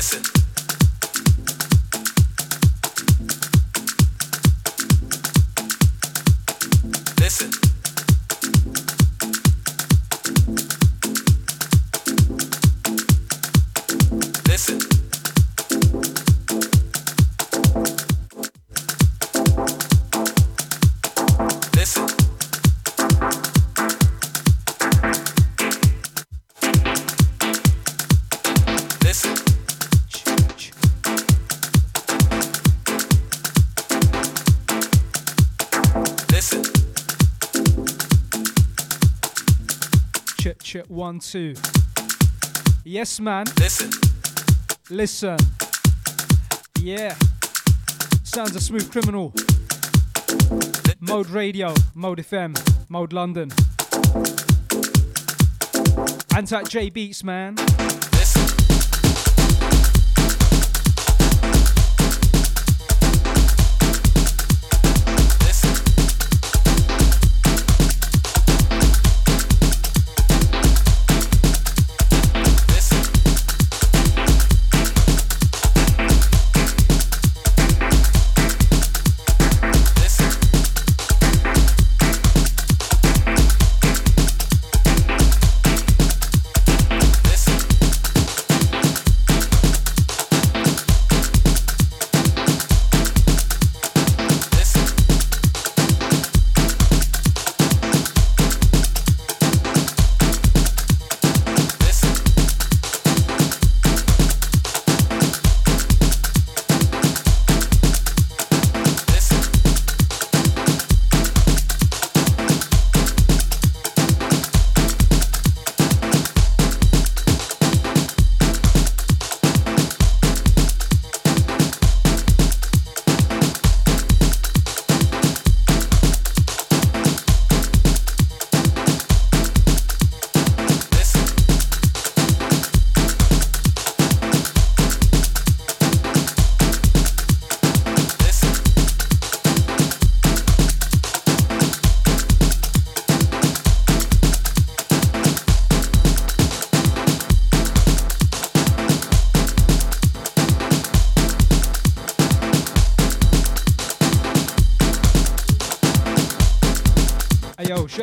listen. Listen. One, two. Yes, man. Listen. Listen. Yeah. Sounds a Smoove Kriminal. Mode Radio, Mode FM, Mode London. Anti J Beats, man.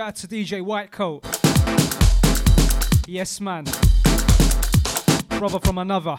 Out to DJ Whitecoat. Yes, man. Brother from another.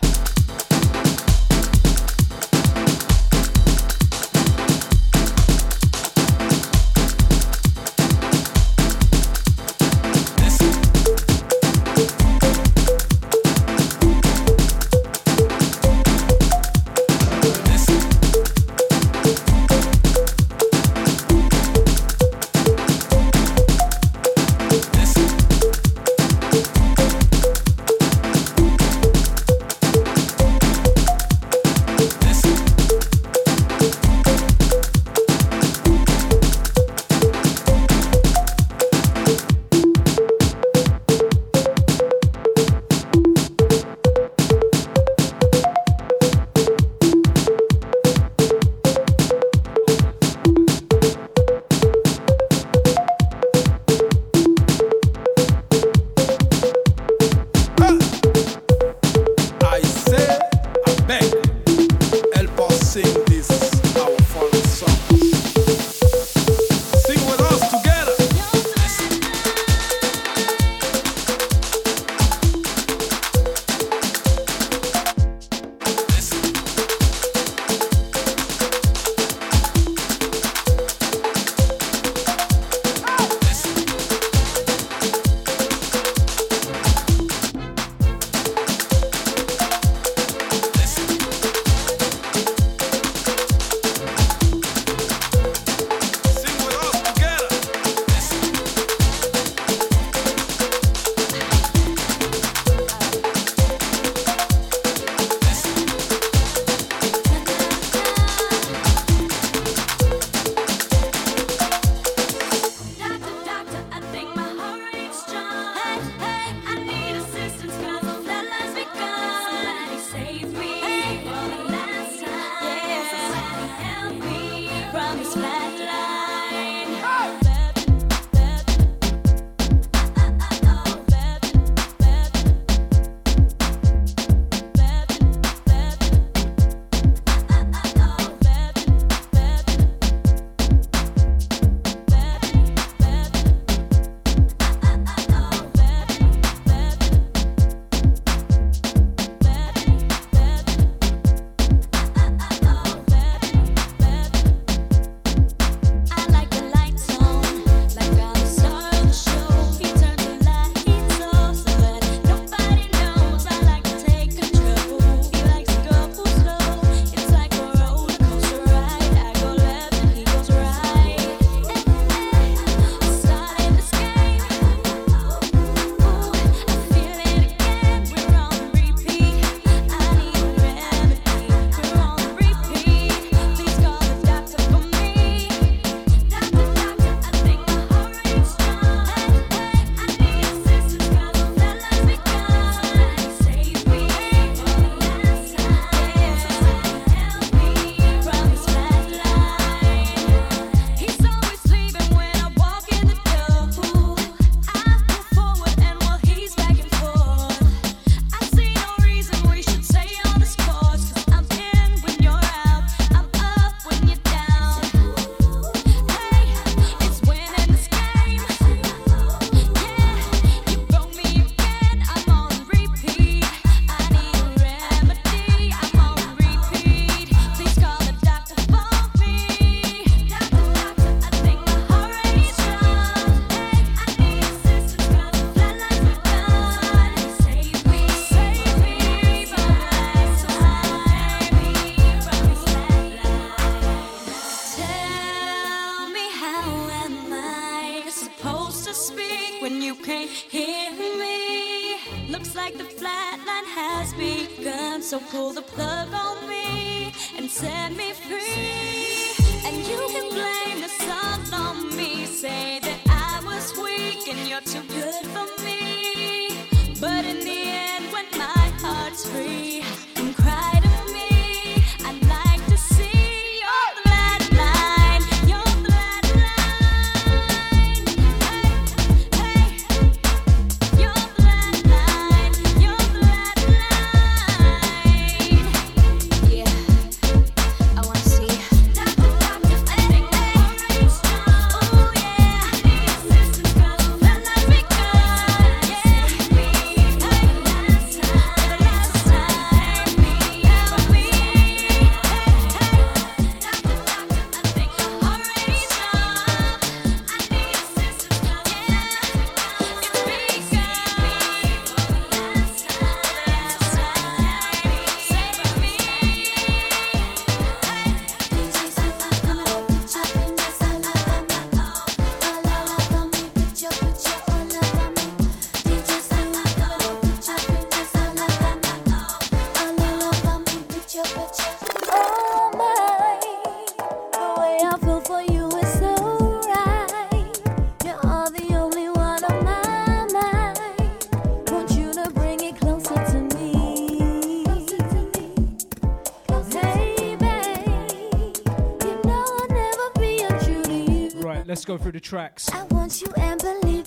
Through the tracks.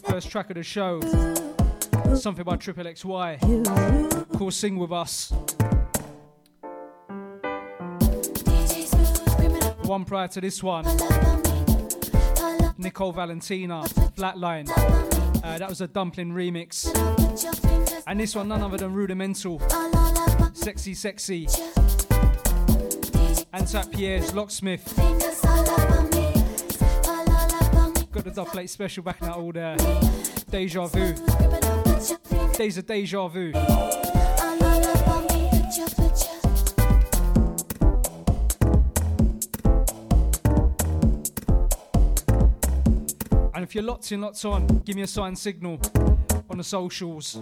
First track of the show. Something by Triple XY. Called Sing With Us. One prior to this one. Nicole Valentina, Flatline. Uh, that was a dumpling remix. And this one, none other than Rudimental. Sexy, sexy. And Tap Pierre's Locksmith. Got the dub plate special back in that old uh, Deja Vu. Days of Deja Vu. And if you're locked in, locked on, give me a sign signal on the socials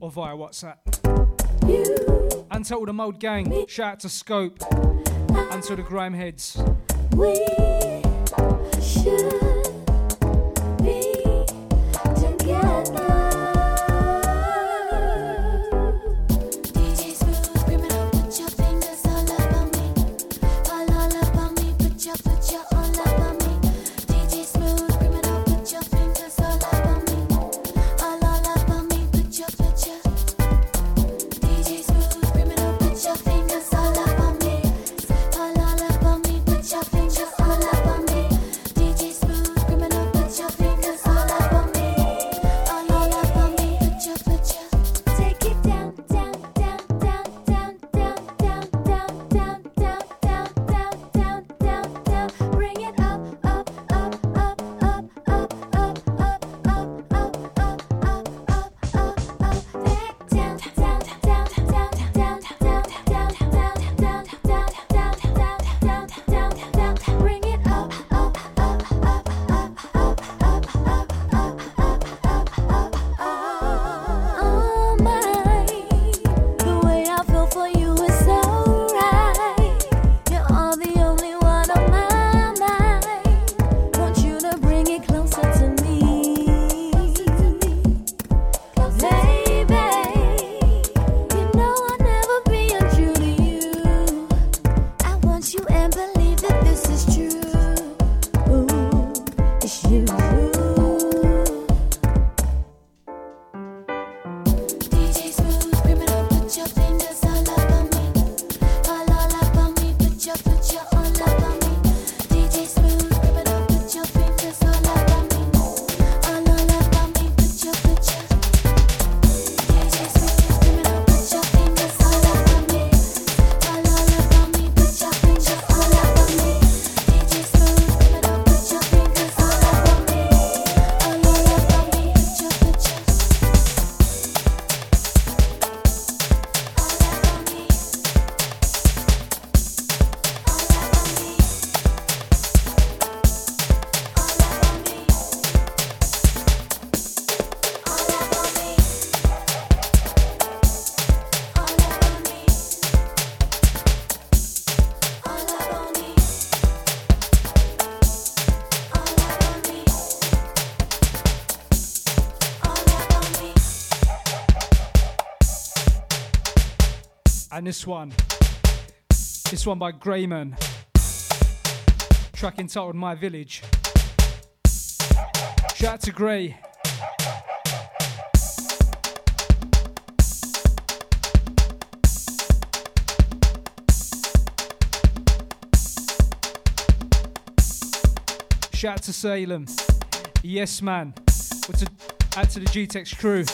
or via WhatsApp. And to all the Mode Gang, shout out to Scope and to the Grime Heads. We should. can't believe that this is true. This one, this one by Grayman, track entitled My Village. Shout out to Gray. Shout out to Salem. Yes, man. What's a, out to the GTEx crew.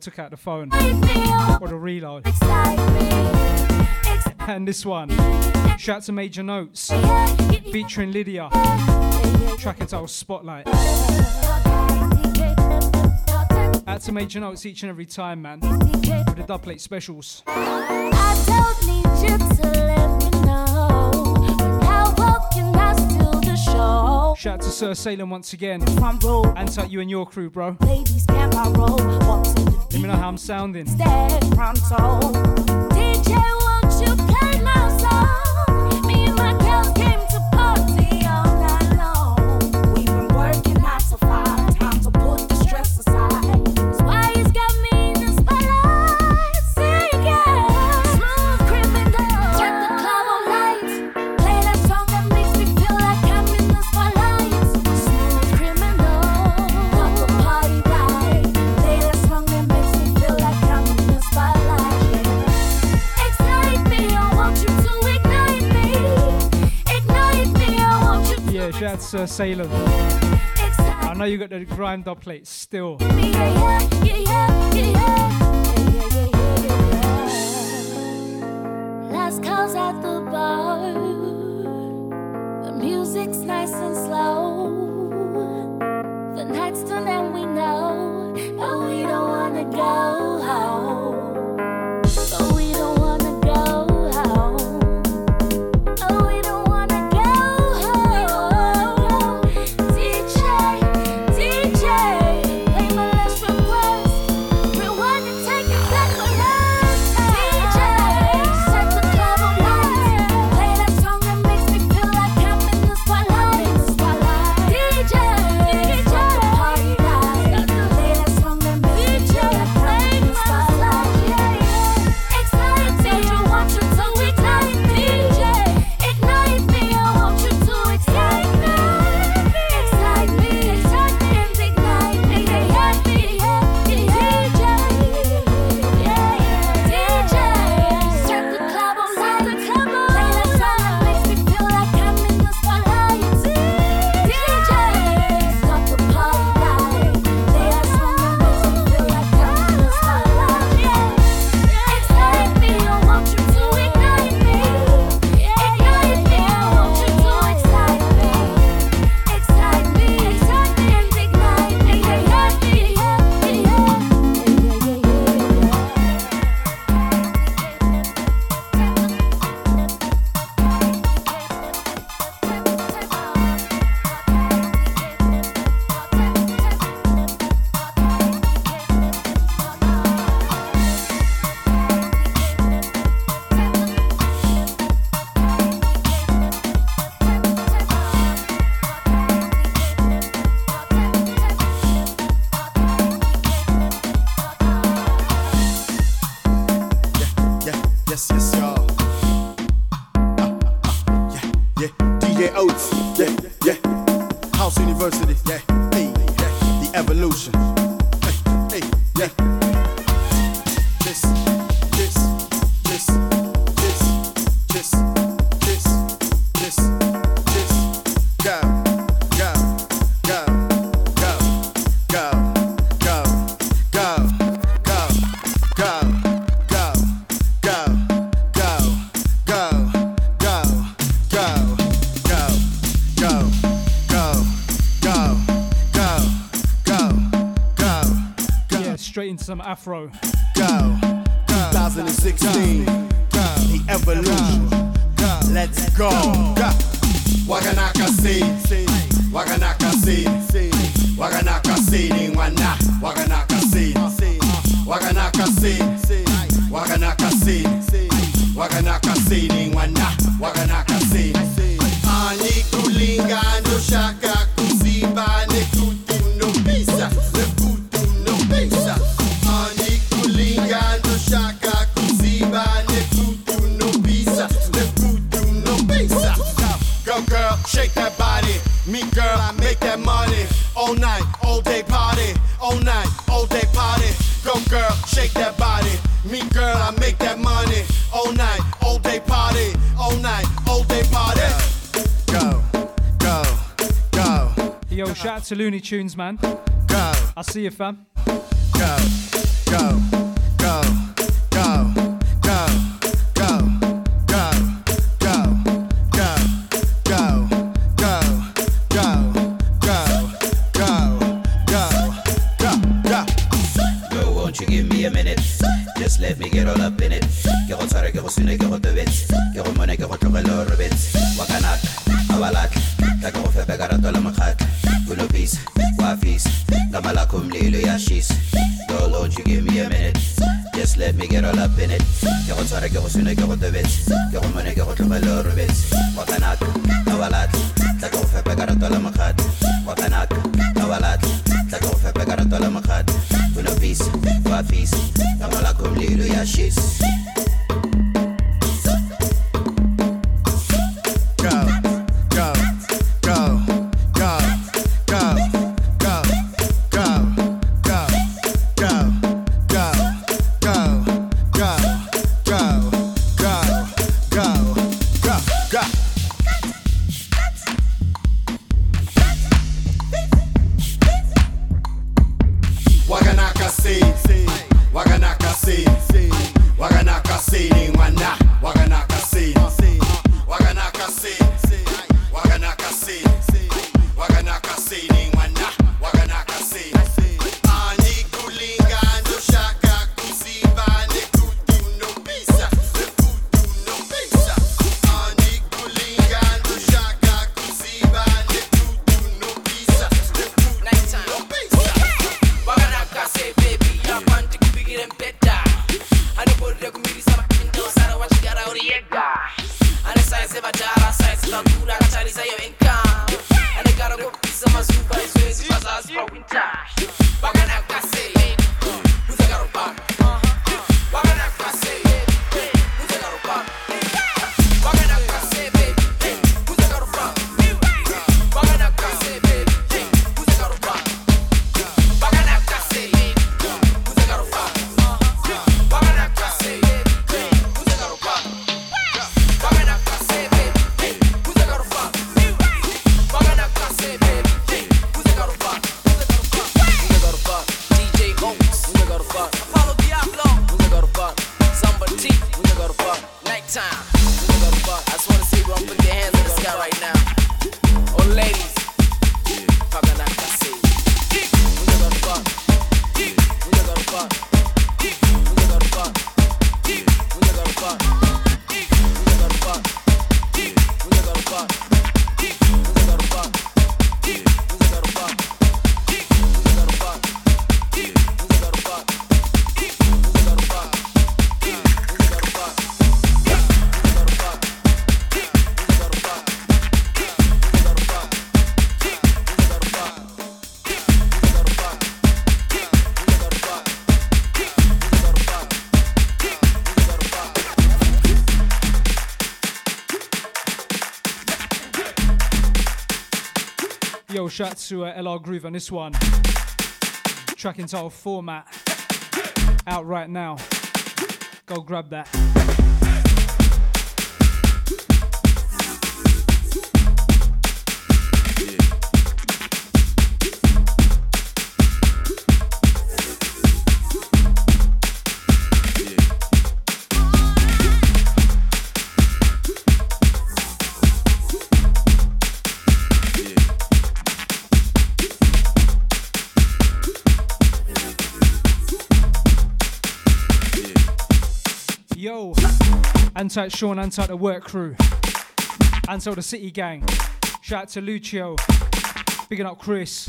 Took out the phone. Or the reload. And this one, shout to Major Notes, featuring Lydia, track entitled Spotlight. Out to Major Notes each and every time, man, with the dubplate specials. Shout out to Sir Salem once again. And to you and your crew, bro. Me know how I'm sounding. That's uh, Salem. I know you got the grind up plate still. Last calls at the bar. The music's nice and slow. The night's done and we know, but we don't wanna go yes, yes. afro. Looney Tunes, man. Go. I'll see you, fam. Shout out to uh, LR Groove on this one. Track entitled Format. out right now. Go grab that. Anti Sean, Anti the work crew, Anti the city gang. Shout out to Lucio, bigging up Chris.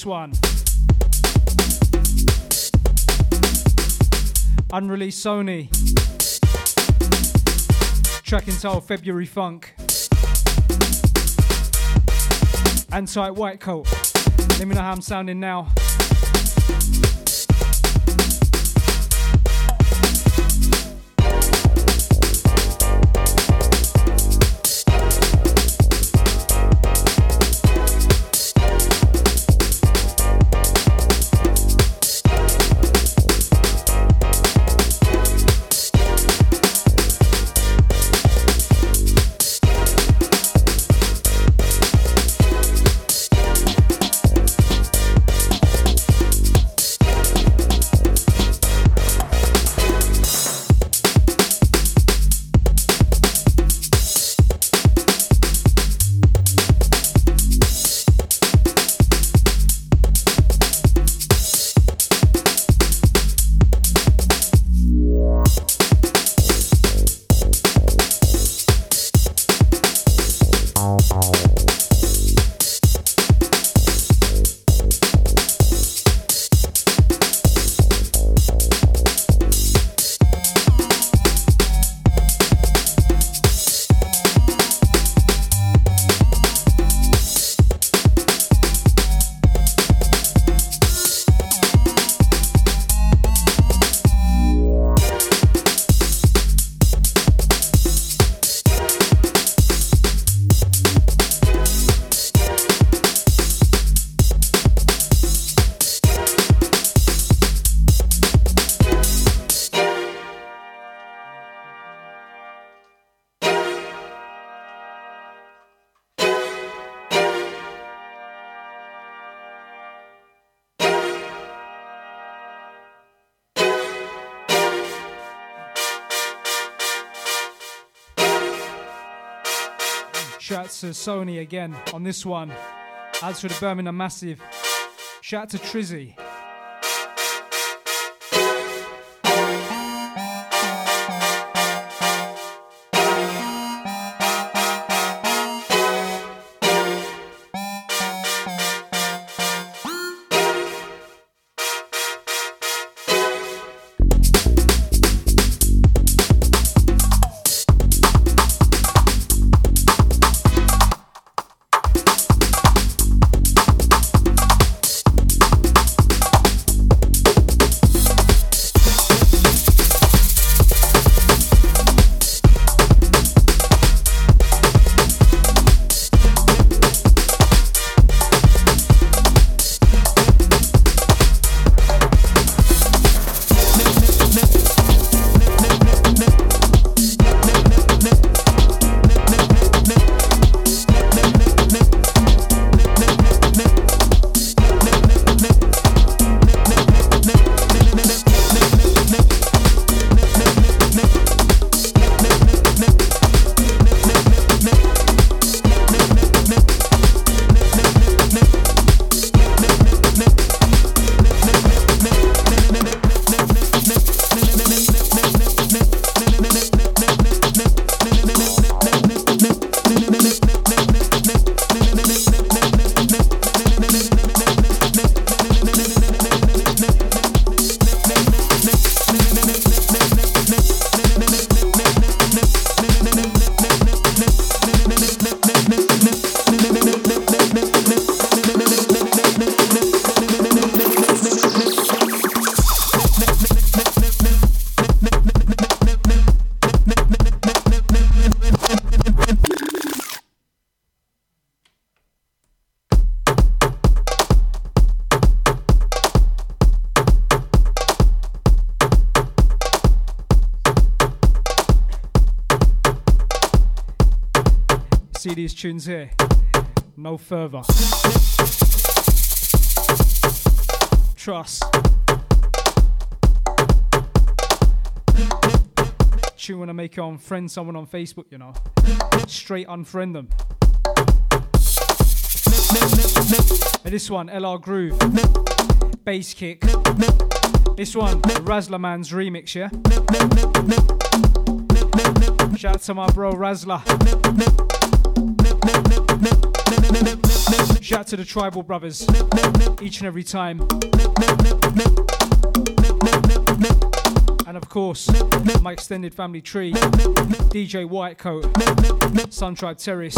This one. Unreleased Sony. Track entitled February Funk. Anti White Coat. Let me know how I'm sounding now. To Sony again on this one. As for the Birmingham Massive. Shout out to Trizzy. Tunes here. No further. Trust. Tune wanna make you unfriend someone on Facebook, you know. Straight unfriend them. And this one, LR Groove. Bass kick. This one, Razzler Man's remix, yeah? Shout out to my bro Razzler. Shout out to the Tribal Brothers. Each and every time. And of course, my extended family tree, DJ Whitecoat, Sun Tribe Terrace.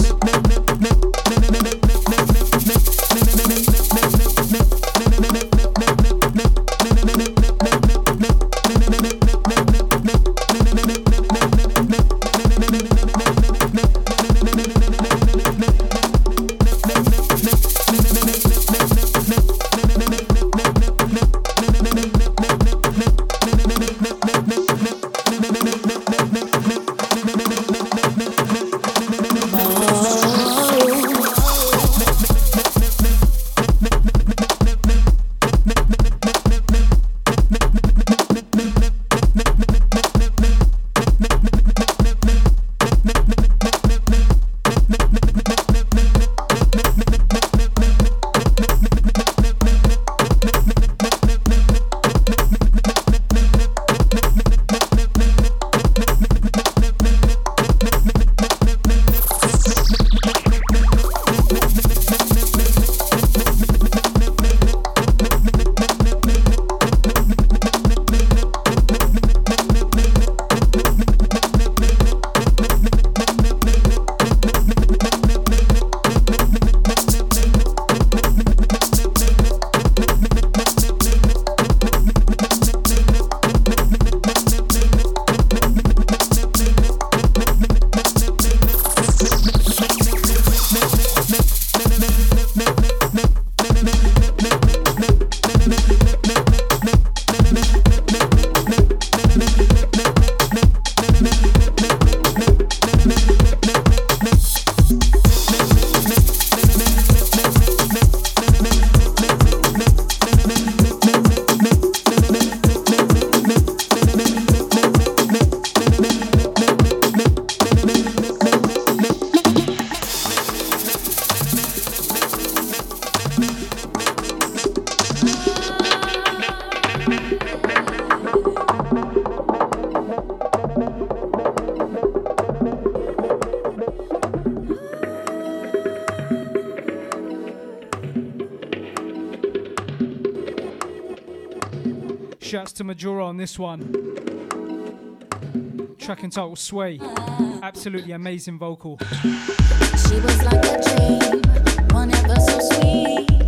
This one. Track entitled Sway. Absolutely amazing vocal. She was like a dream, one ever so sweet.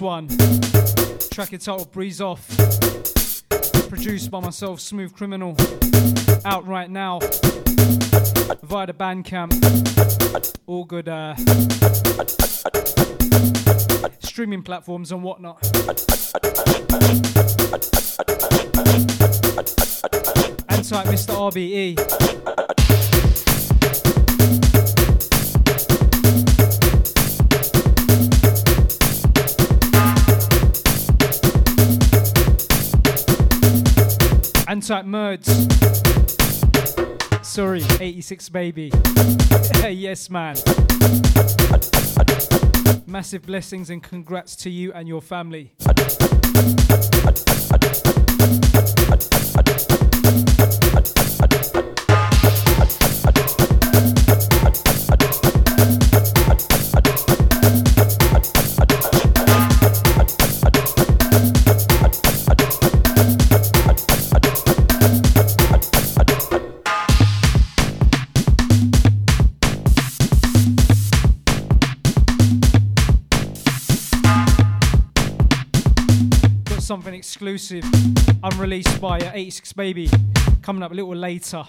One, track entitled Breeze Off, produced by myself, Smoove Kriminal, out right now via the Bandcamp. All good uh, streaming platforms and whatnot. And type Mr. RBE. Type Merds. Sorry, 86 baby. yes, man. Massive blessings and congrats to you and your family. Exclusive, unreleased by uh, 86 Baby, coming up a little later.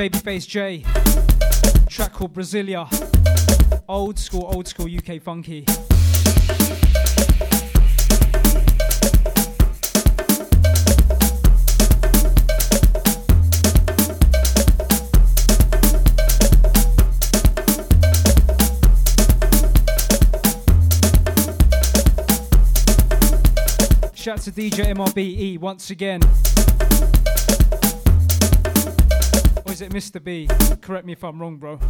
Babyface J. Track called Brasilia. Old school, old school UK funky. Shout out to DJ MRBE once again. Mr. B? Correct me if I'm wrong, bro.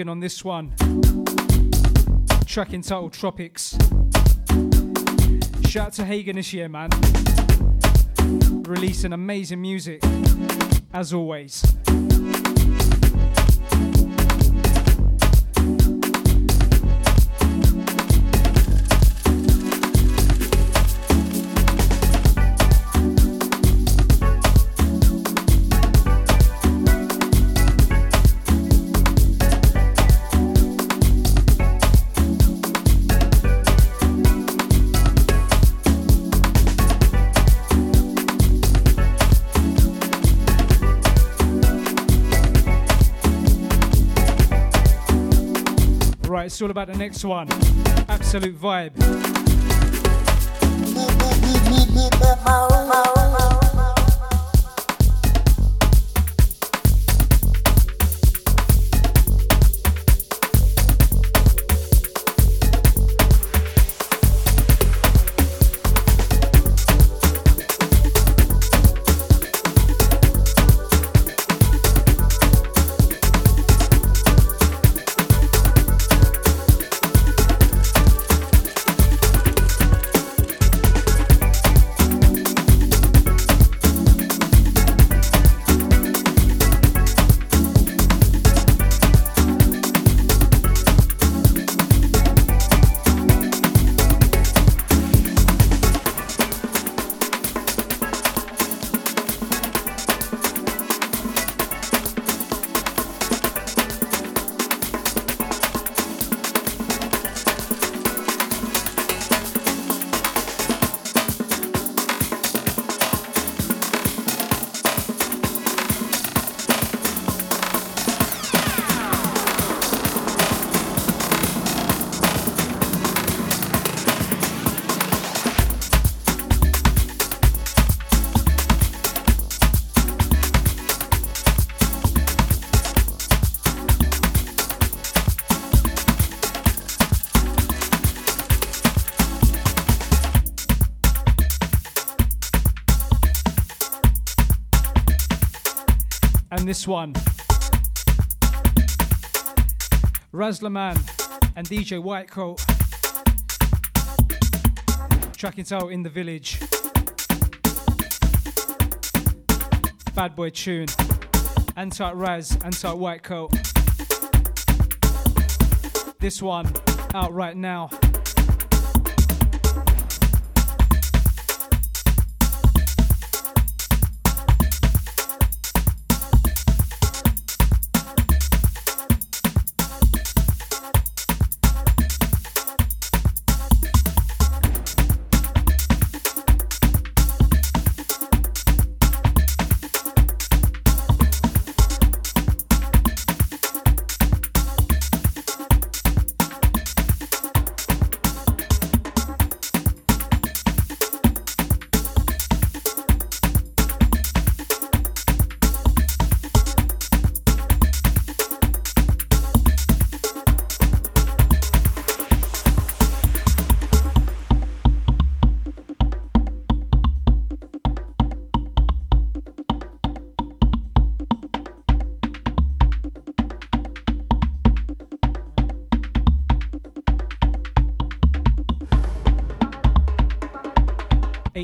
On this one. Track entitled Tropics. Shout out to Hagen this year, man. Releasing amazing music, as always. It's all about the next one. Absolute vibe. This one. Razlaman and DJ Whitecoat. Track it out in the village. Bad boy tune. Anti Raz, Anti Whitecoat. This one out right now.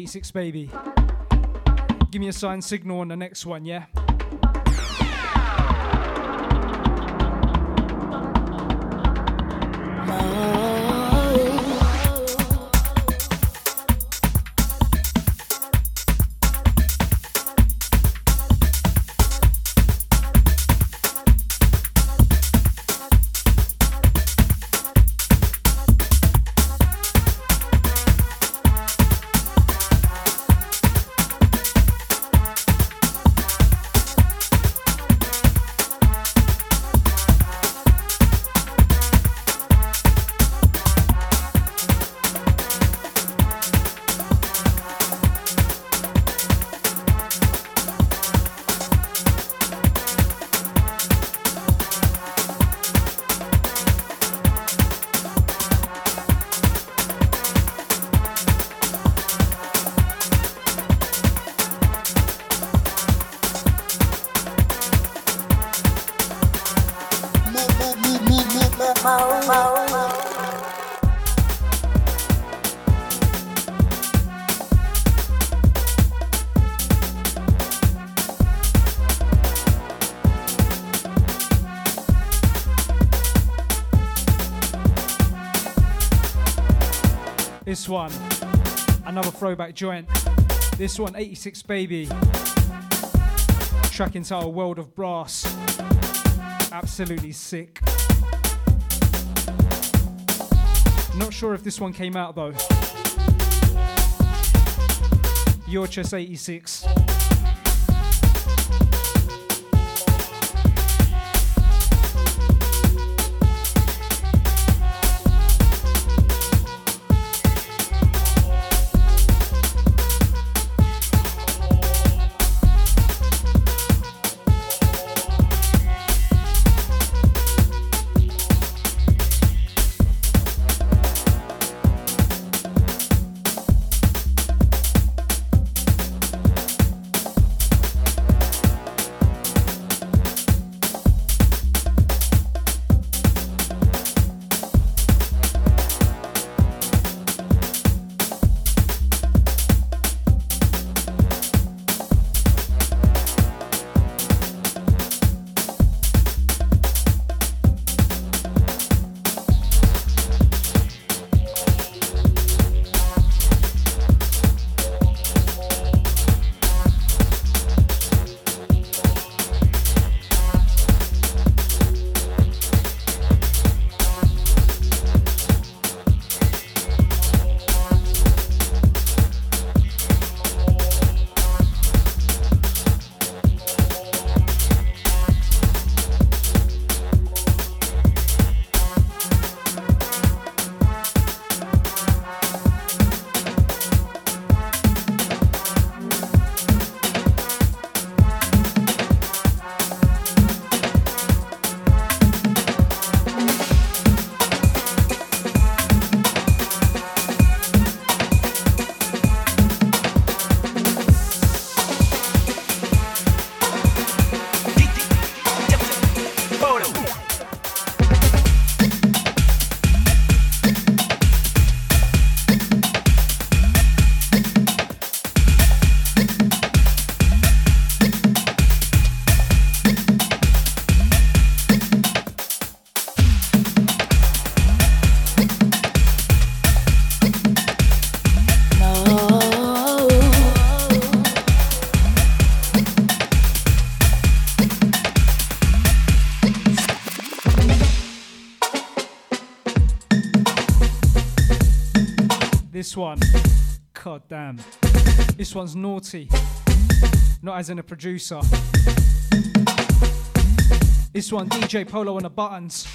Six baby. Give me a sign signal on the next one, yeah? One, another throwback joint. This one, 86 Baby. Track entitled World of Brass. Absolutely sick. Not sure if this one came out though. Your Chess 86. One, god damn. This one's naughty. Not as in a producer. This one, DJ Polo on the buttons.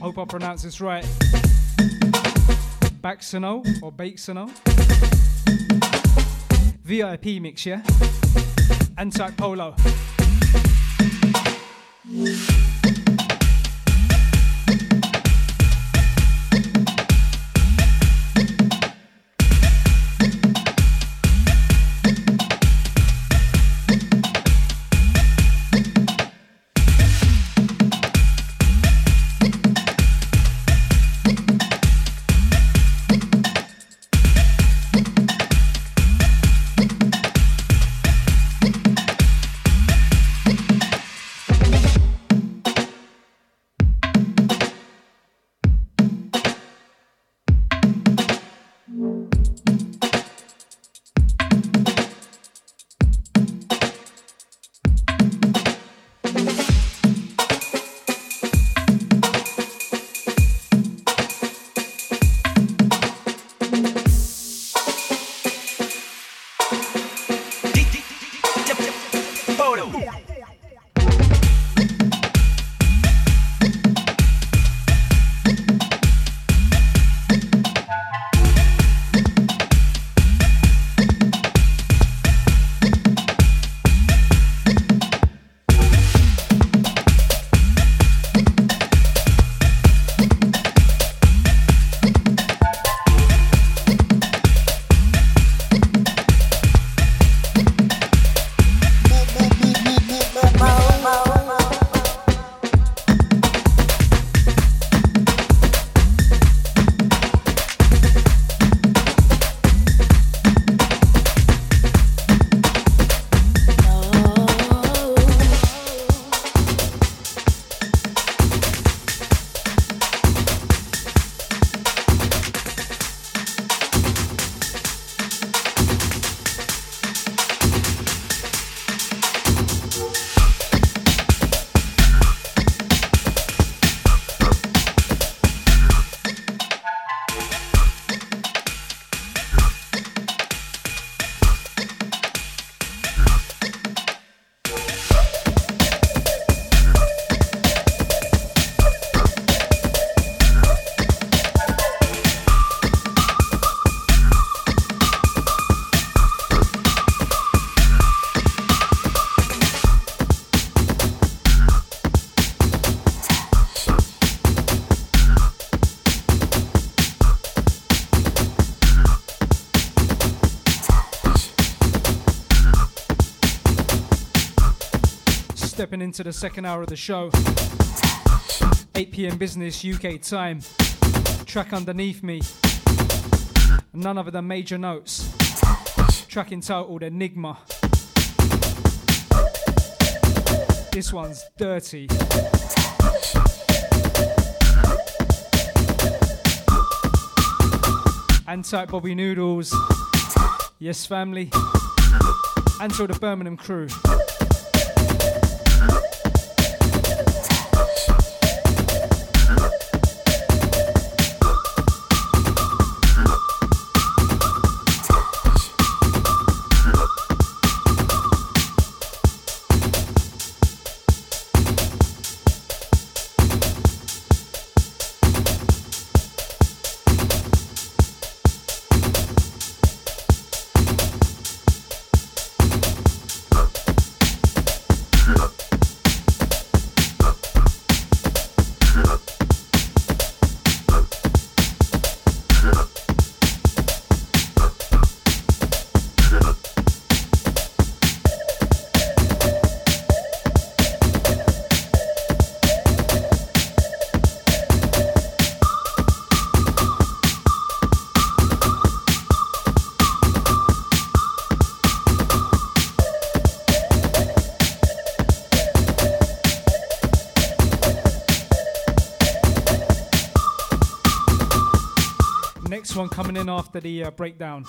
Hope I pronounce this right. Baxano or Baxano. VIP mix, yeah? Anti Polo. Into the second hour of the show. 8 pm business UK time. Track underneath me. None other than Major Notes. Track entitled Enigma. This one's dirty. And Bobby Noodles. Yes, family. And to the Birmingham crew. Next coming in after the uh, breakdown.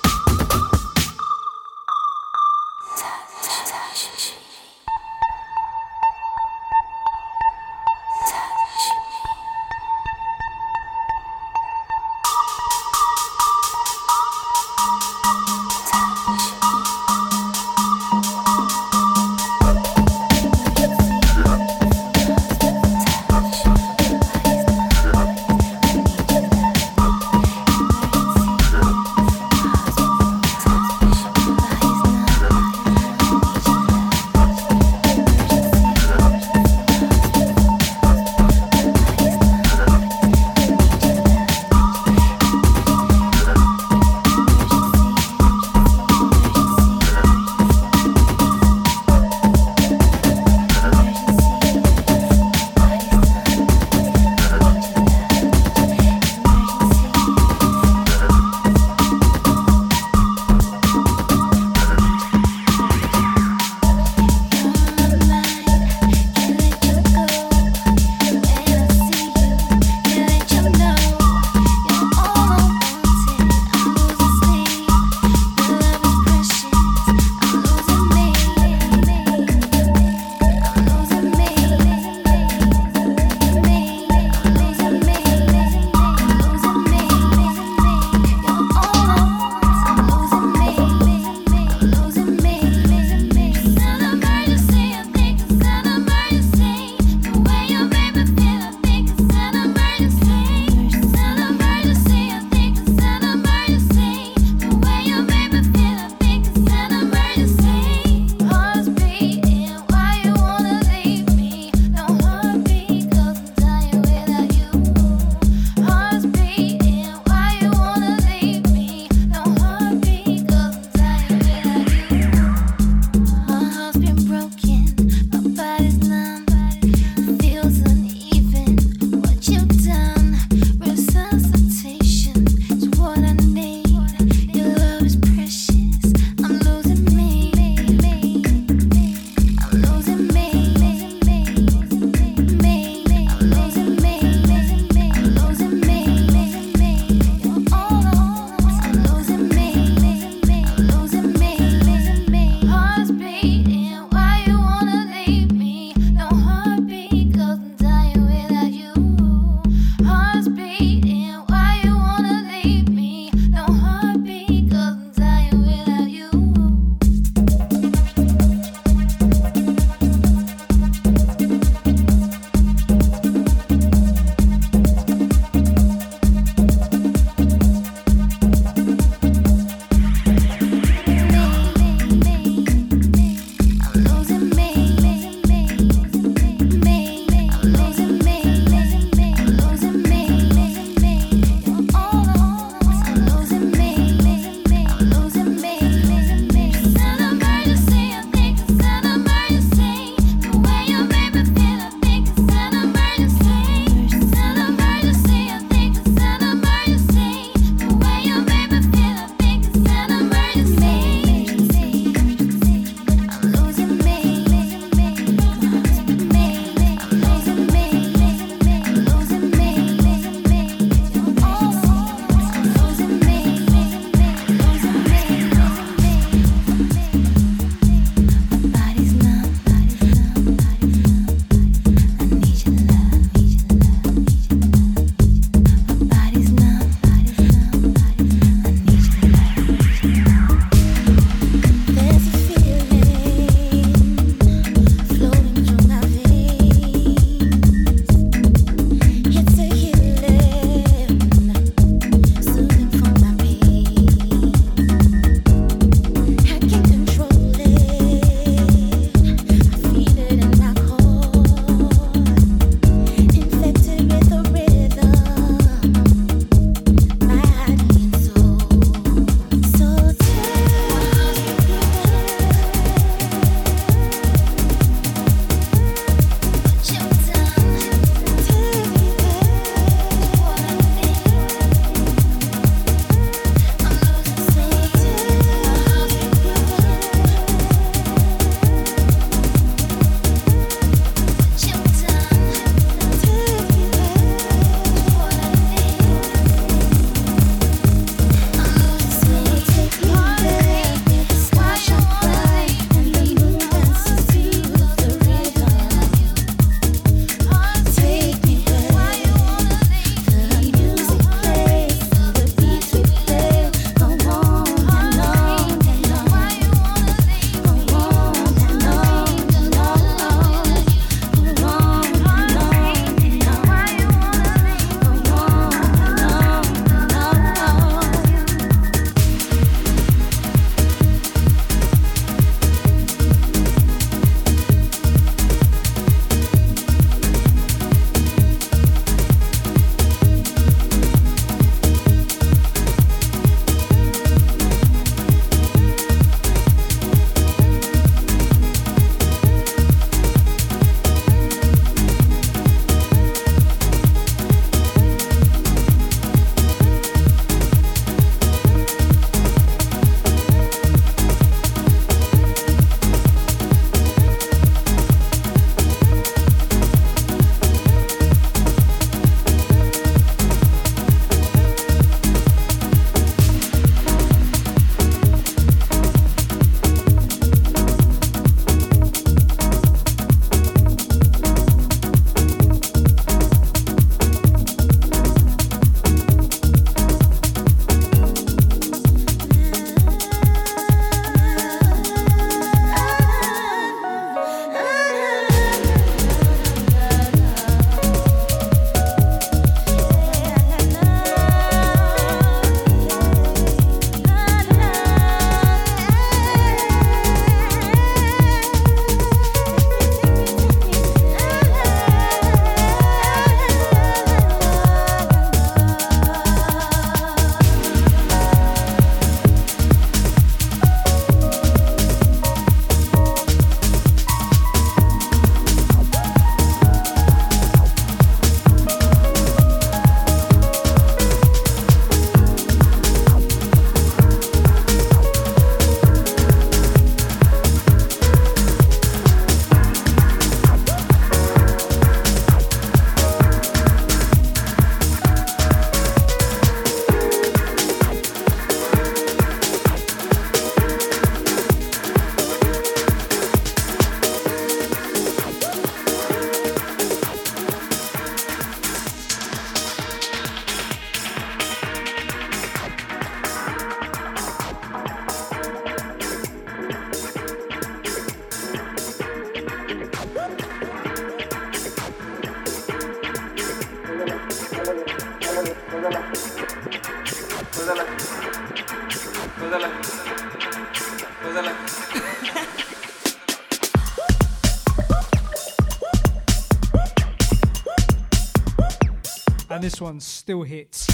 This one still hits.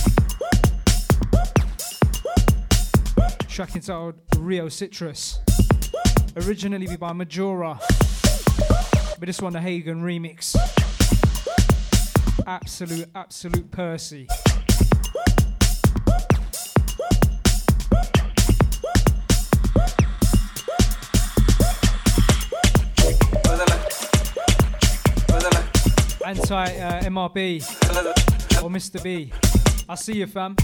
Track entitled Rio Citrus. Originally by Majora. But this one, the Hagen remix. Absolute, absolute Percy. Anti uh, MRB or Mr. B. I'll see you, fam.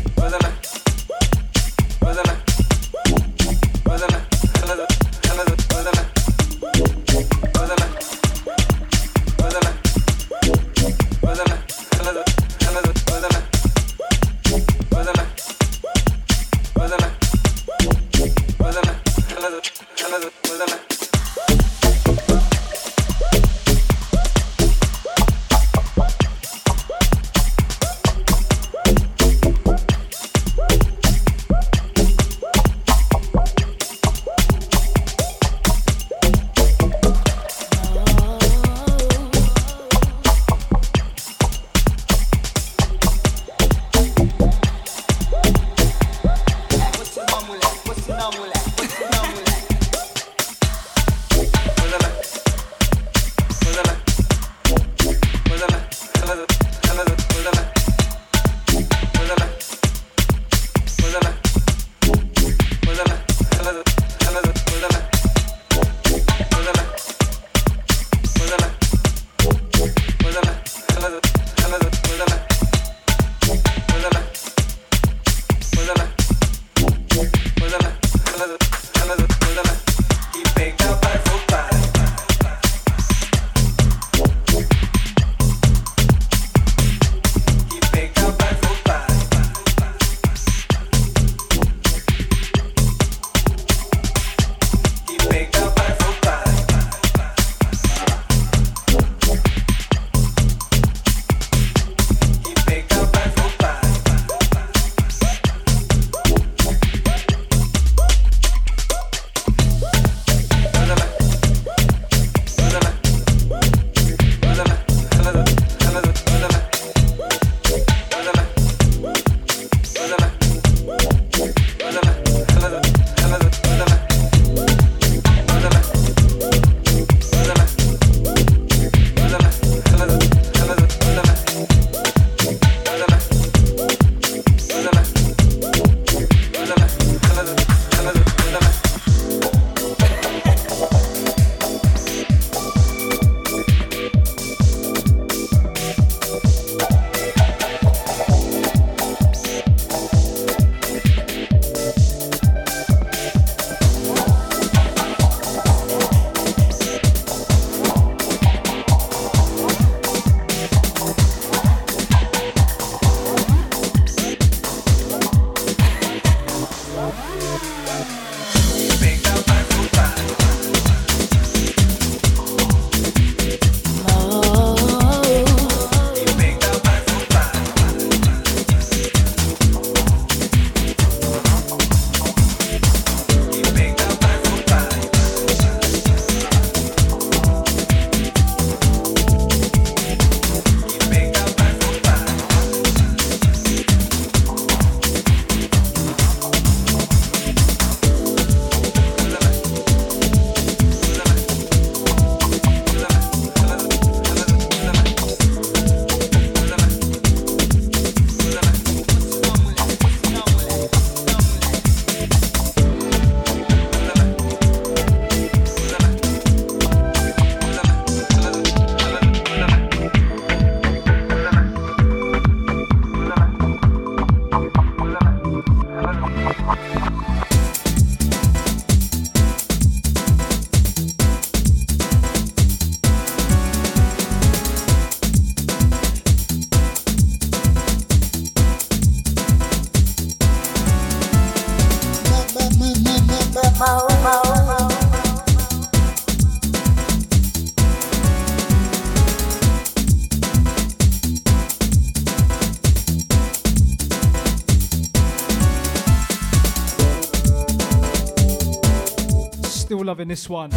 Still loving this one.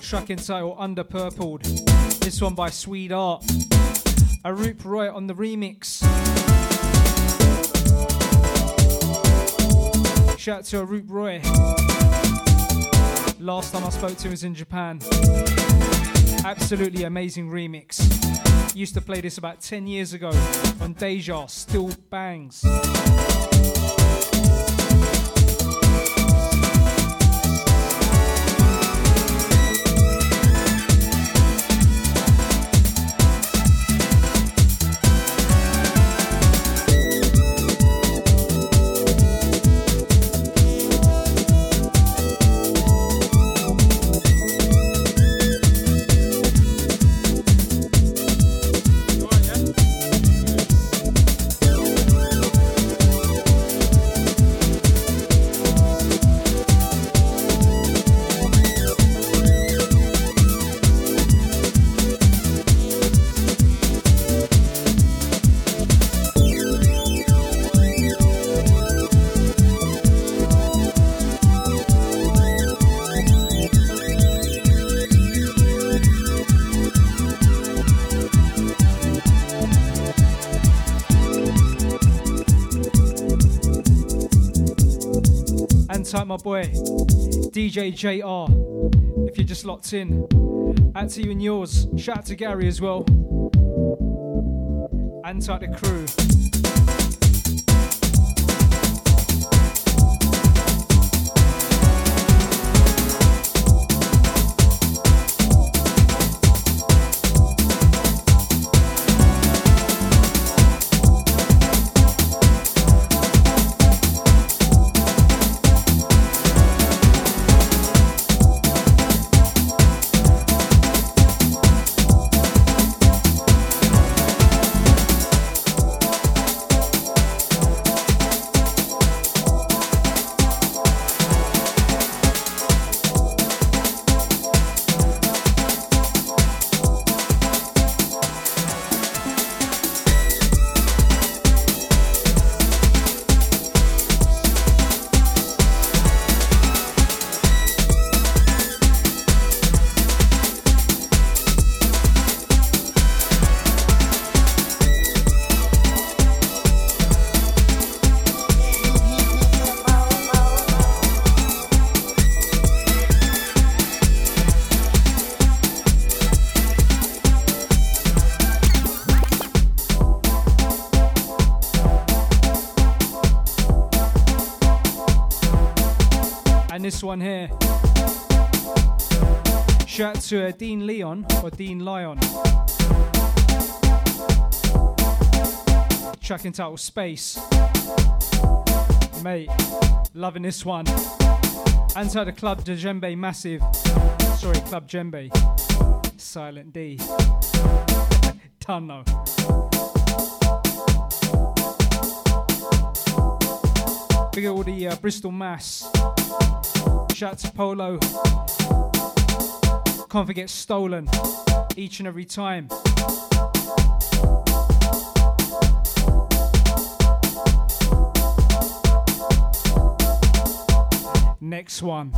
Track entitled Under Purpled. This one by Sweet Art. Arup Roy on the remix. Shout out to Arup Roy. Last time I spoke to him was in Japan. Absolutely amazing remix. Used to play this about 10 years ago on Deja, still bangs. Tight, my boy. DJ JR. If you're just locked in. Out to you and yours. Shout out to Gary as well. And to the crew. One here. Shout out to Dean Leon or Dean Lyon. Track entitled Space. Mate, loving this one. Enter the Club Djembe Massive. Sorry, Club Djembe. Silent D. Done though. Big all the uh, Bristol Mass. To Polo. Can't forget Stolen each and every time. Next one.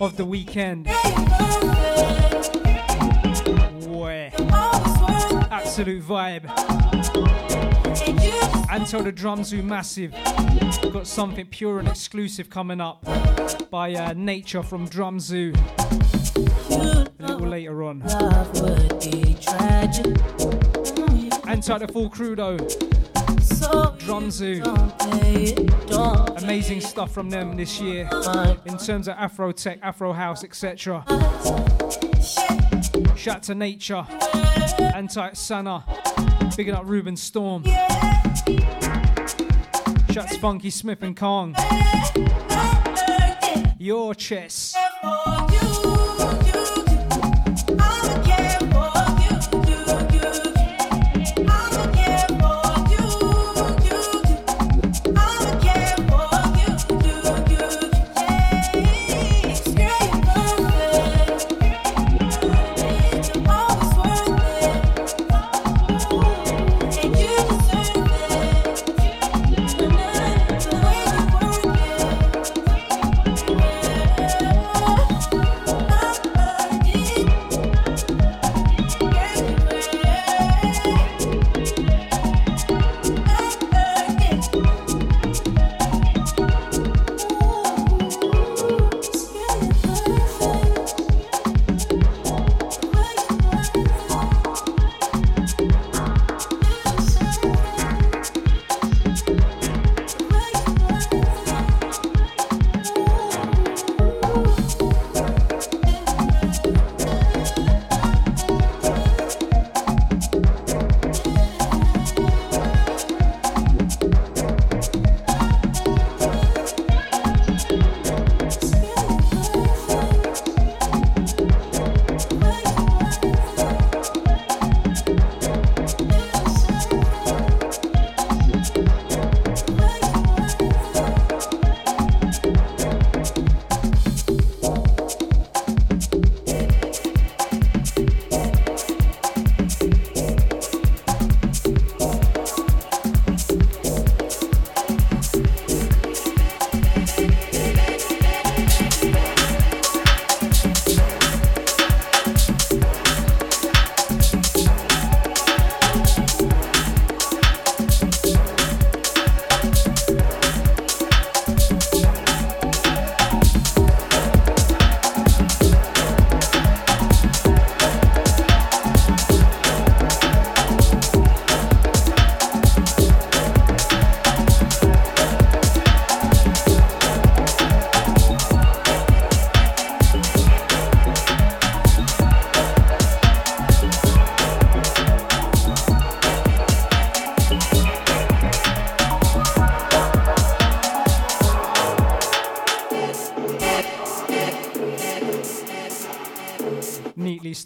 Of the weekend. Absolute vibe. Anto the drums Drumzoo Massive. Got something pure and exclusive coming up by uh, Nature from Drumzoo. A little later on. Anto the full crew though. Drumzoo. Amazing stuff from them this year in terms of Afro tech, Afro house, etc. Shout to Nature, Anti Sana, bigging up Ruben Storm. Shout to Funky Smith and Kong. Your chess.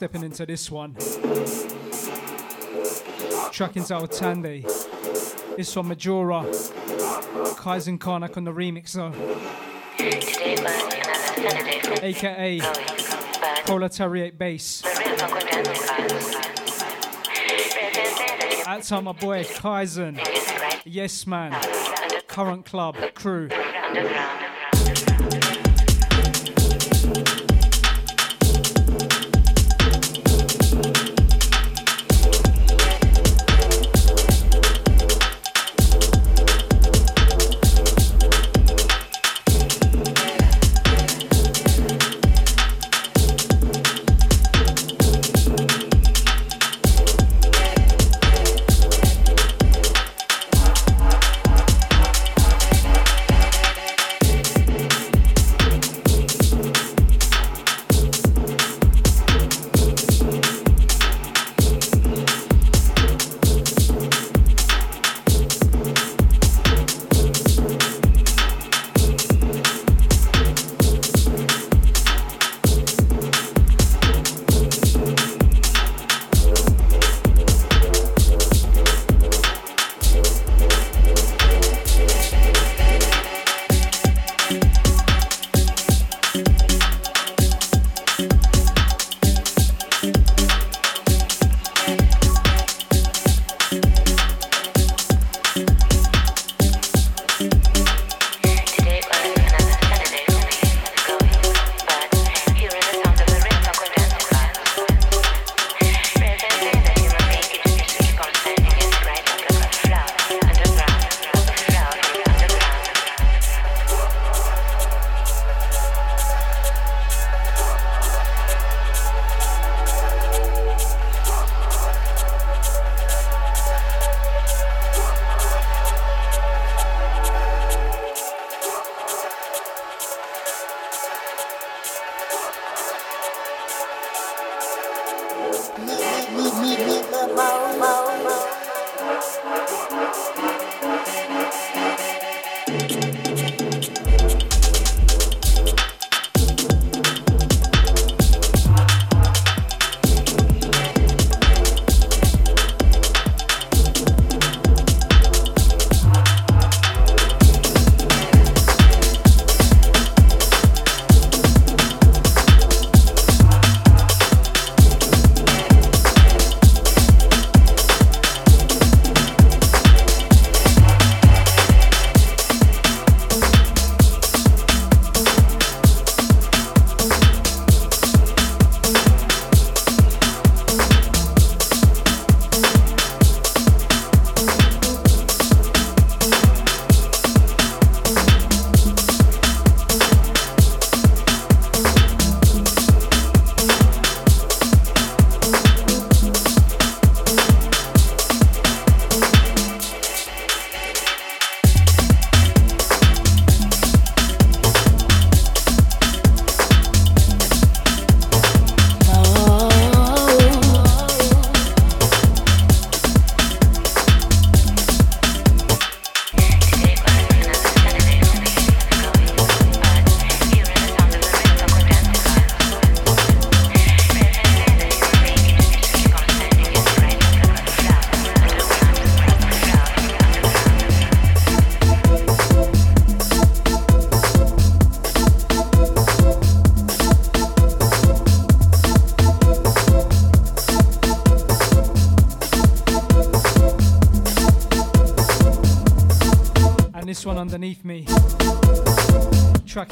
Stepping into this one. Track into Tande. It's from Majora. Kaizen Karnak on the remix though. AKA Proletariat Bass. That's how my boy Kaizen. Yes man. Current club crew.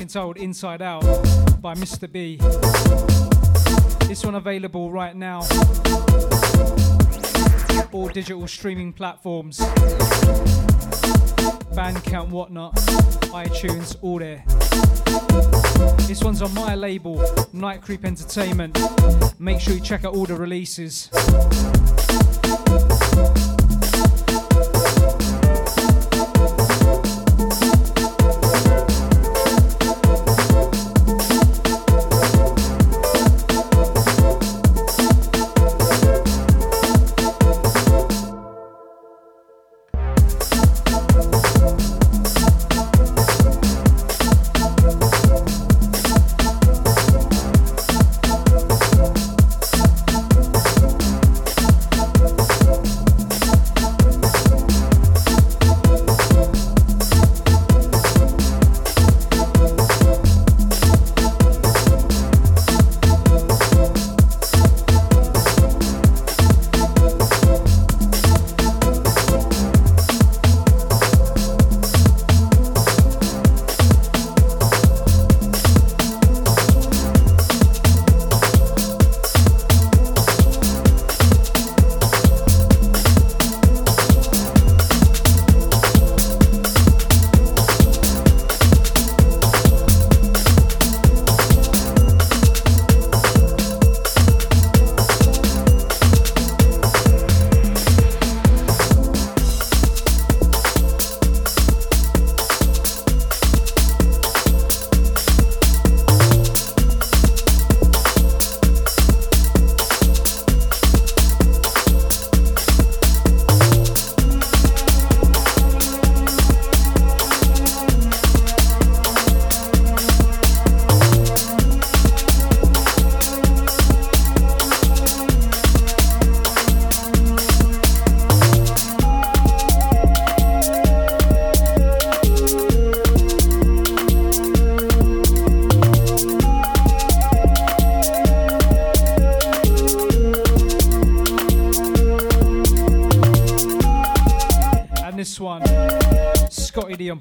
Entitled Inside Out by Mr. B. This one available right now. All digital streaming platforms. Bandcamp, whatnot, iTunes, all there. This one's on my label, Night Creep Entertainment. Make sure you check out all the releases.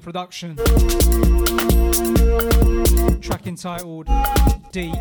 Production. Track entitled Deep.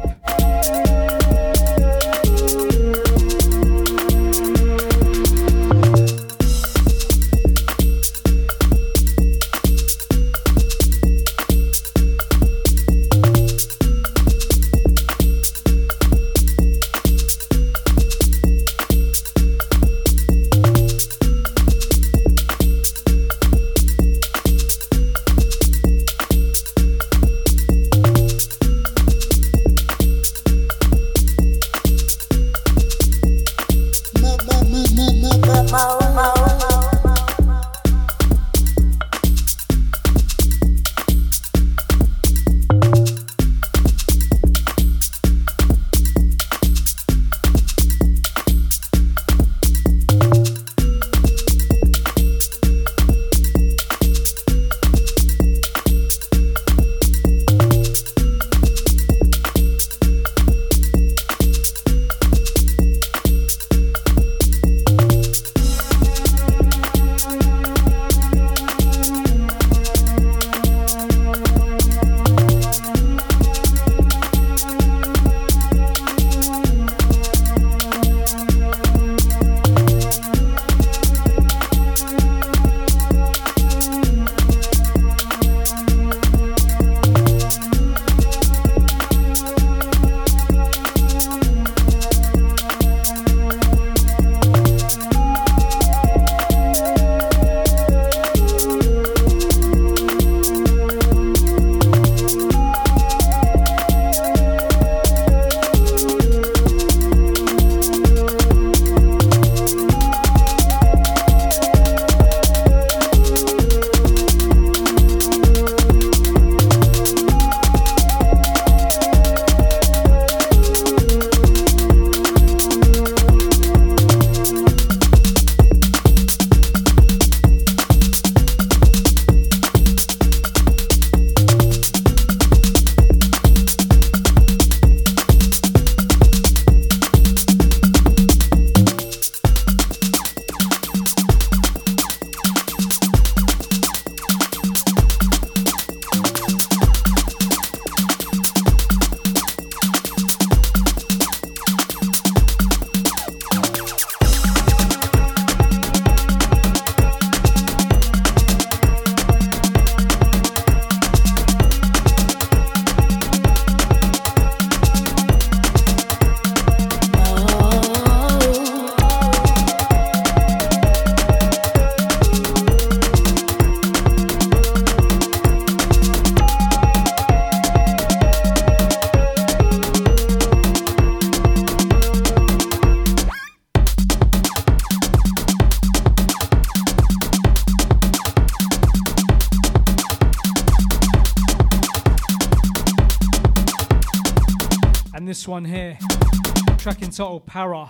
Entitled Para.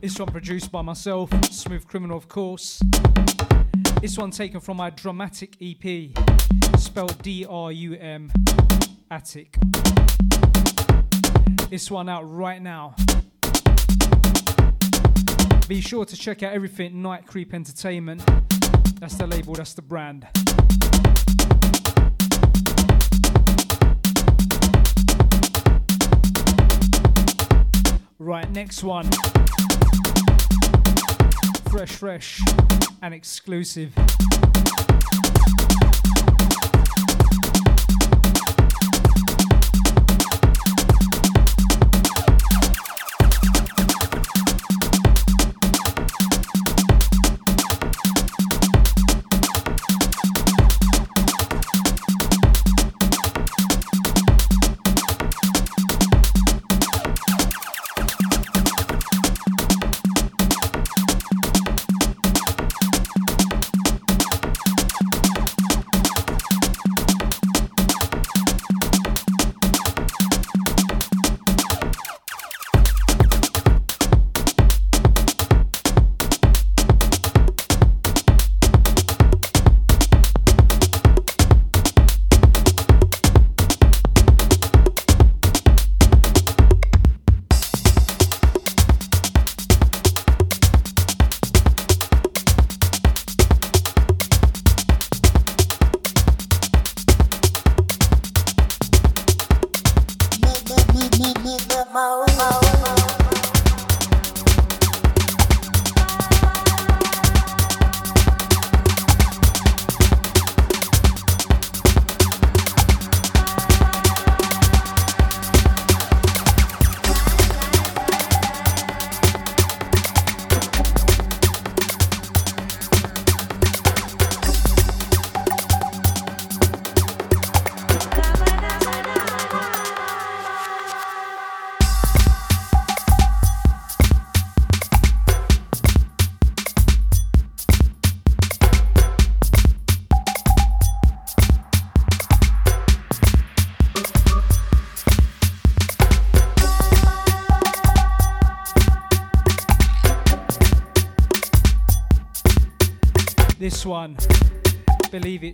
This one produced by myself, Smoove Kriminal, of course. This one taken from my dramatic EP, spelled D R U M, Attic. This one out right now. Be sure to check out everything Night Creep Entertainment. That's the label, that's the brand. Right, next one. Fresh, fresh, and exclusive.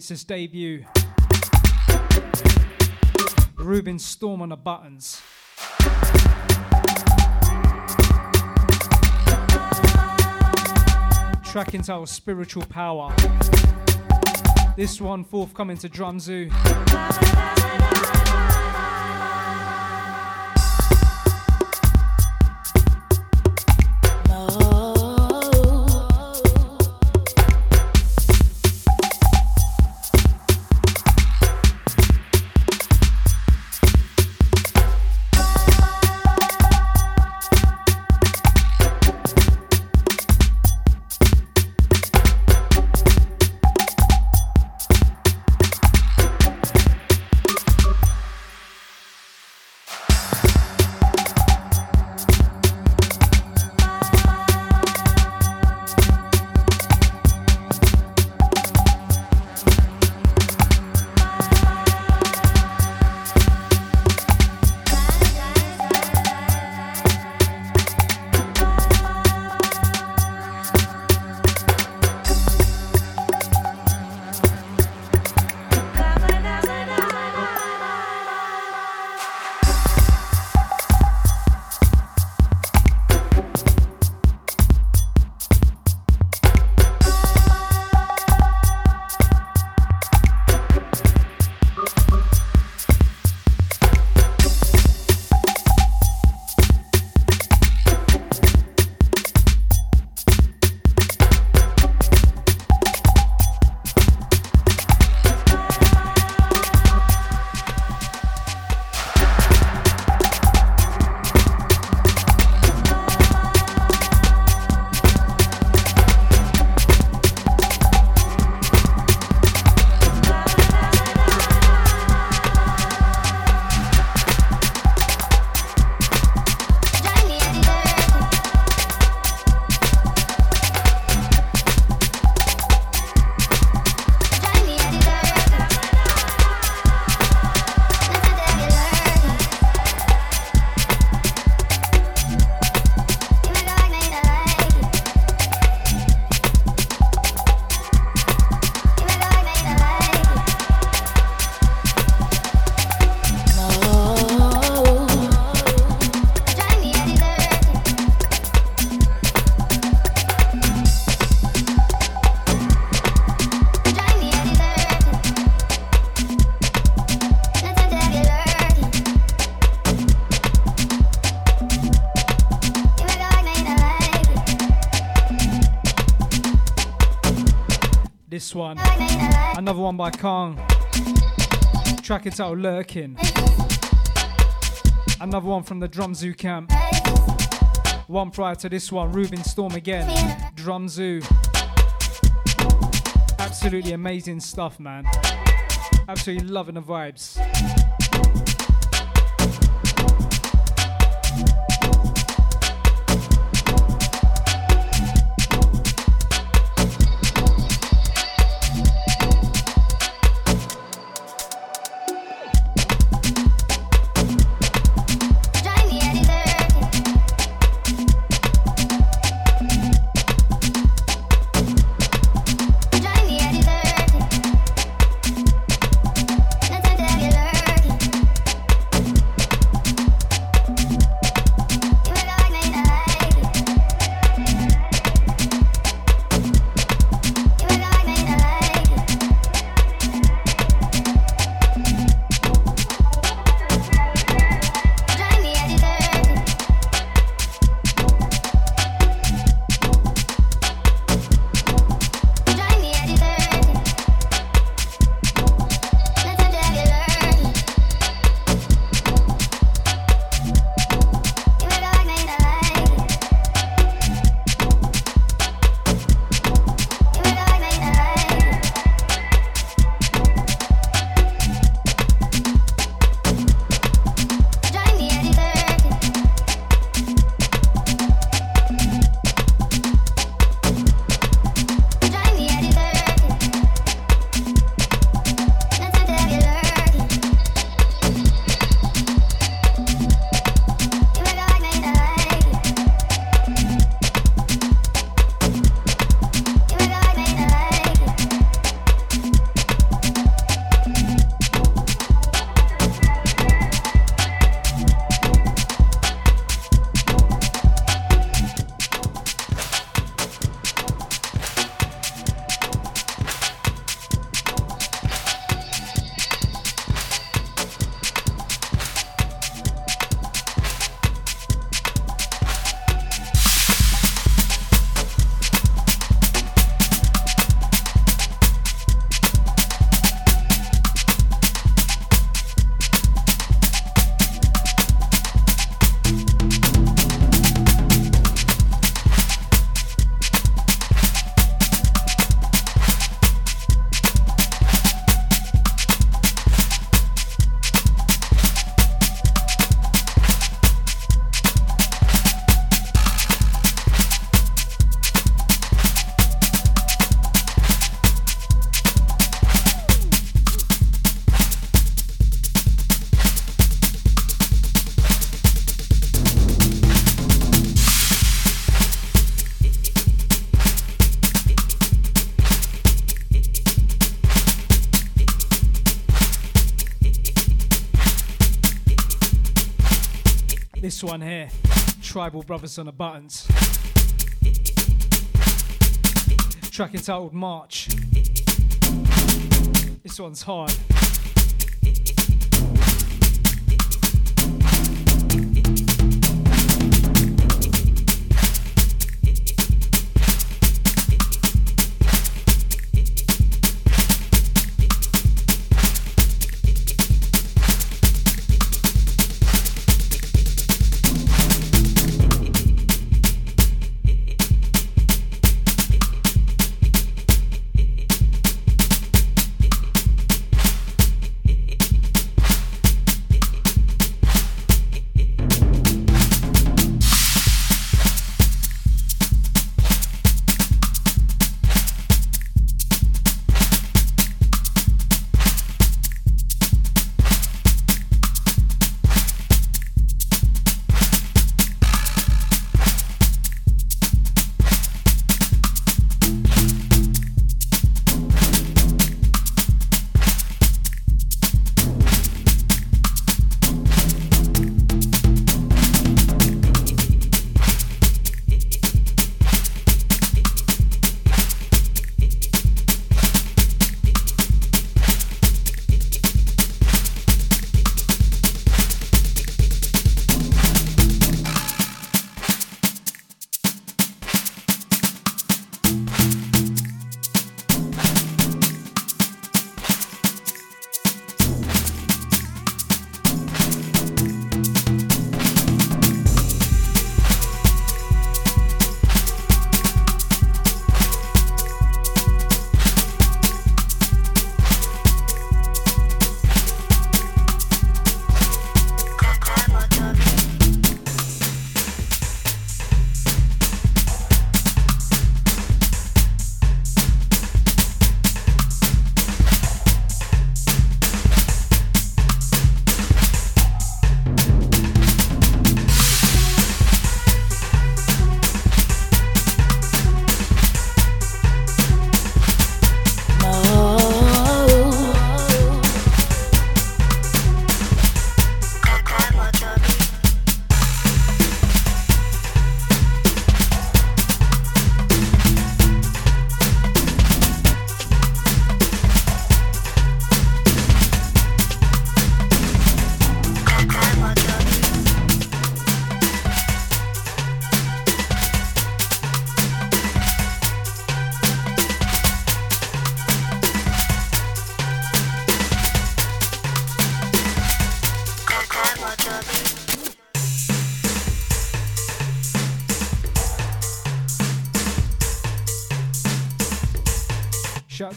It's his debut. Ruben Storm on the buttons. Track entitled Spiritual Power. This one forthcoming to Drum Zoo. This one. Another one by Kong. Track entitled Lurking. Another one from the Drum Zoo camp. One prior to this one, Ruben Storm again. Drum Zoo. Absolutely amazing stuff, man. Absolutely loving the vibes. One here, Tribal Brothers on the Buttons. Track entitled March. This one's hard.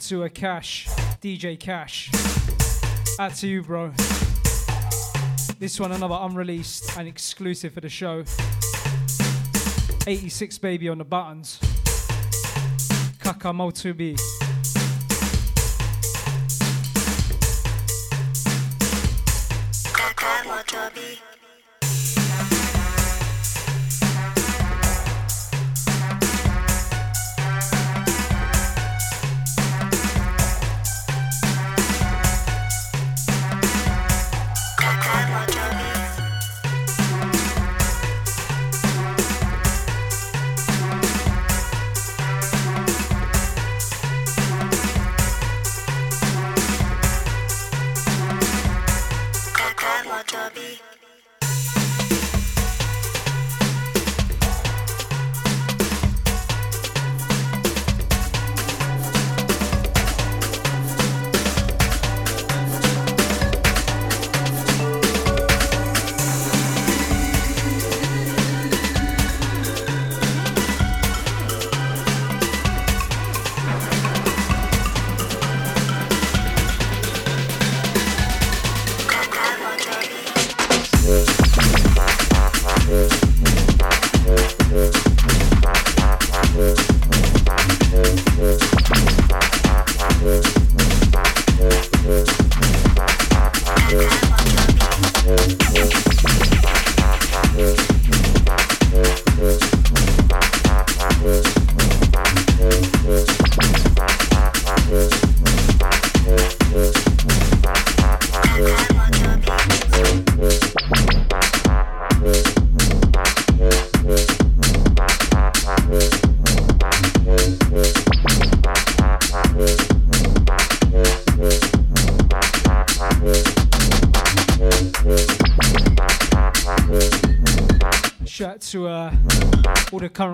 To a Cash, DJ Cash. Out to you, bro. This one, another unreleased and exclusive for the show. 86 Baby on the buttons. Kaka Motubi.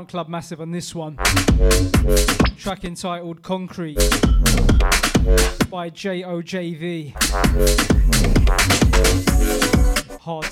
Club massive on this one. Track entitled Concrete by JOJV. Hard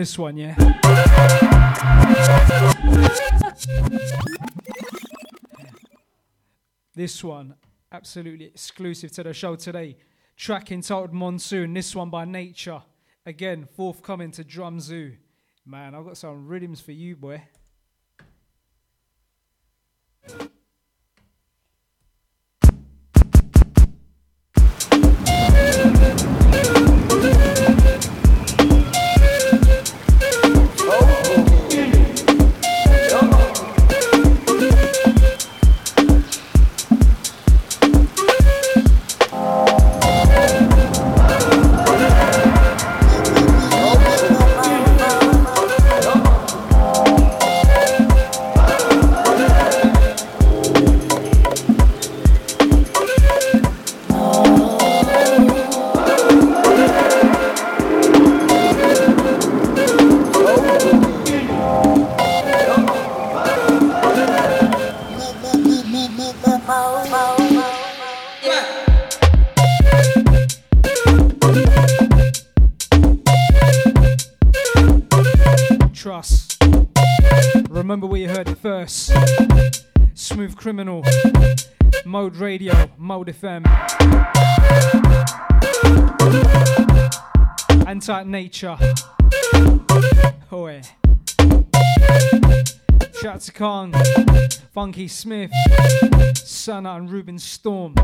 this one, yeah? This one, absolutely exclusive to the show today. Track entitled Monsoon. This one by Nature. Again, forthcoming to Drum Zoo. Man, I've got some rhythms for you, boy. Anti Nature. Hoy. Shout out to Khan, Funky Smith, Sana and Ruben Storm.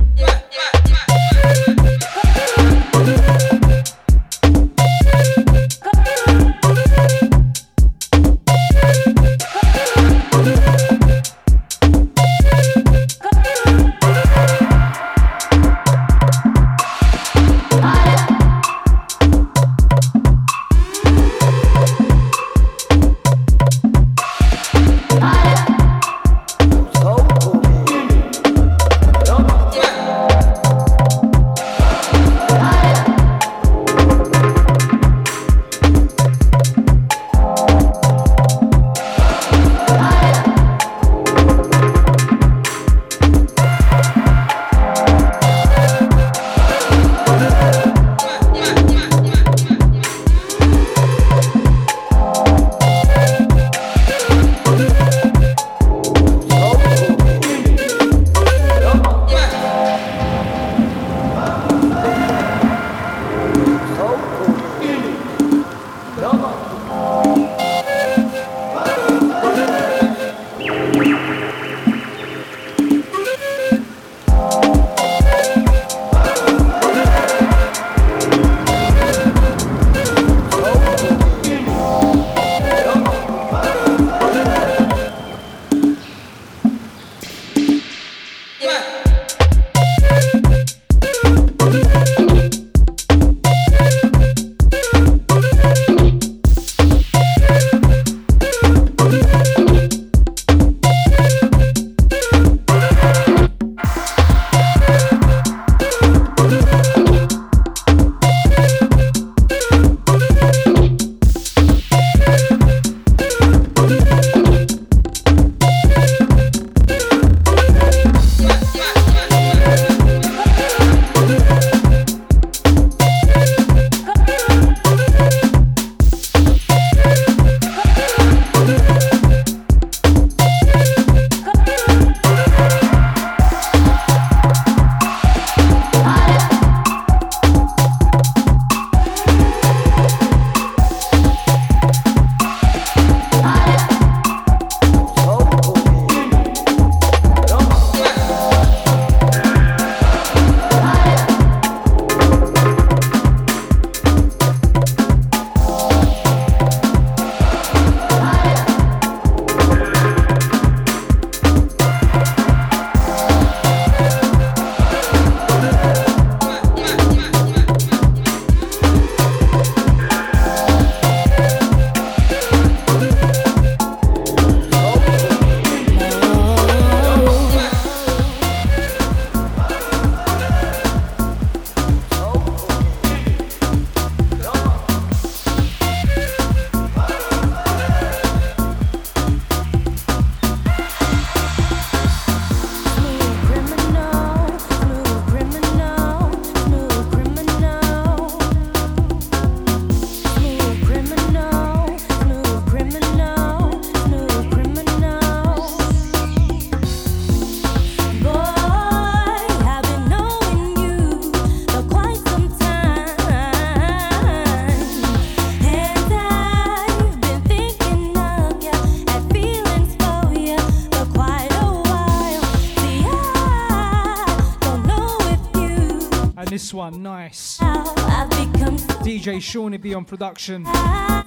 Shawnee B on production,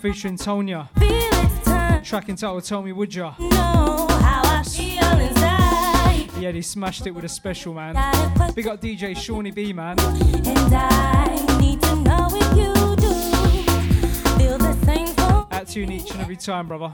featuring Tonya. Track entitled Tell Me Would Ya? Yeah, he smashed it with a special, man. Big up DJ Shawnee B, man. At tune each and every time, brother.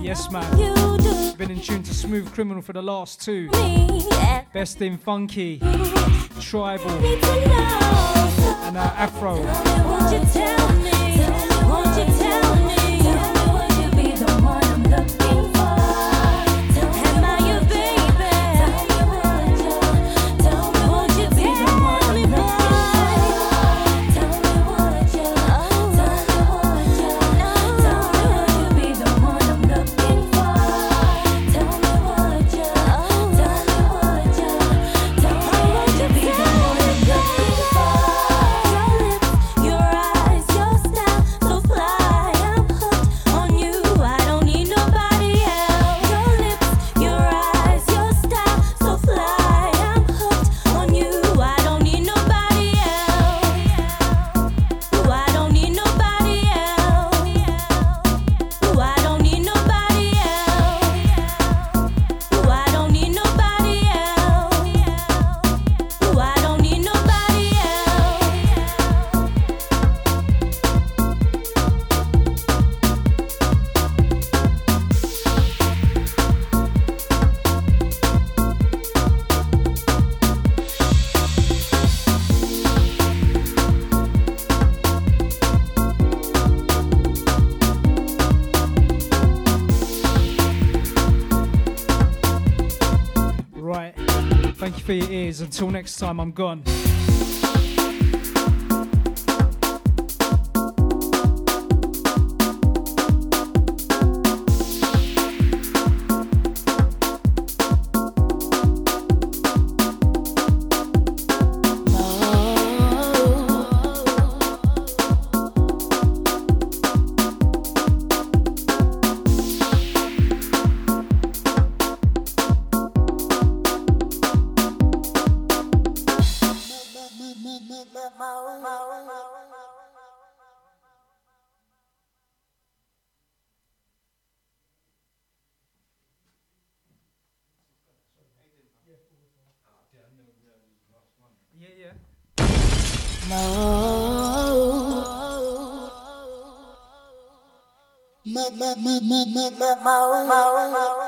Yes, man. Been in tune to Smoove Kriminal for the last two. Best in Funky, Tribal, and uh, Afro. until next time, I'm gone. my, my, my.